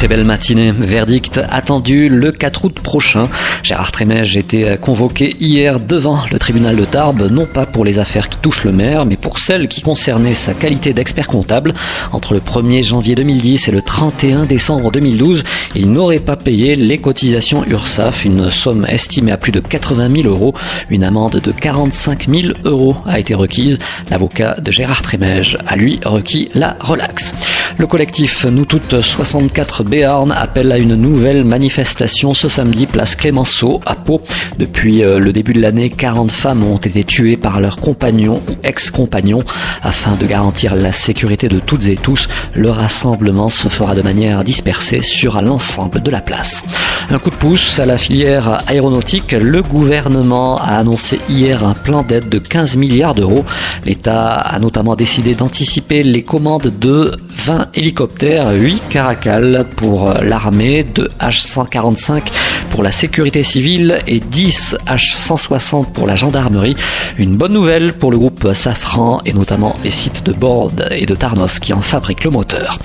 Très belle matinée. Verdict attendu le 4 août prochain. Gérard Trémège était convoqué hier devant le tribunal de Tarbes, non pas pour les affaires qui touchent le maire, mais pour celles qui concernaient sa qualité d'expert comptable. Entre le 1er janvier 2010 et le 31 décembre 2012, il n'aurait pas payé les cotisations URSAF, une somme estimée à plus de 80 000 euros. Une amende de 45 000 euros a été requise. L'avocat de Gérard Trémège a lui requis la relaxe. Le collectif Nous Toutes 64 Béarn appelle à une nouvelle manifestation ce samedi place Clémenceau à Pau. Depuis euh, le début de l'année, 40 femmes ont été tuées par leurs compagnons ou ex-compagnons. Afin de garantir la sécurité de toutes et tous, le rassemblement se fera de manière dispersée sur l'ensemble de la place. Un coup de pouce à la filière aéronautique. Le gouvernement a annoncé hier un plan d'aide de 15 milliards d'euros. L'État a notamment décidé d'anticiper les commandes de 20 hélicoptères, 8 Caracal pour l'armée, 2 H-145 pour la sécurité civile et 10 H-160 pour la gendarmerie. Une bonne nouvelle pour le groupe Safran et notamment les sites de Borde et de Tarnos qui en fabriquent le moteur.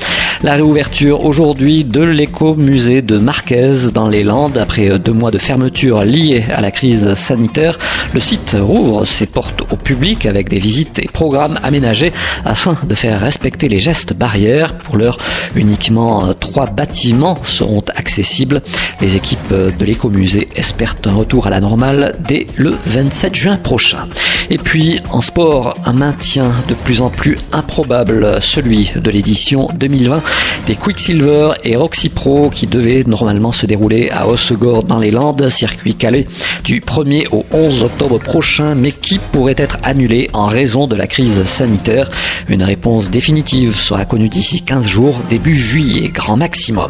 La réouverture aujourd'hui de l'écomusée de Marquez dans les Landes après deux mois de fermeture liée à la crise sanitaire. Le site rouvre ses portes au public avec des visites et programmes aménagés afin de faire respecter les gestes barrières. Pour l'heure, uniquement trois bâtiments seront accessibles. Les équipes de l'écomusée espèrent un retour à la normale dès le 27 juin prochain. Et puis en sport, un maintien de plus en plus improbable, celui de l'édition 2020 des Quicksilver et Roxy Pro qui devaient normalement se dérouler à Hossegor dans les Landes, circuit calé du 1er au 11 octobre prochain, mais qui pourrait être annulé en raison de la crise sanitaire. Une réponse définitive sera connue d'ici 15 jours, début juillet, grand maximum.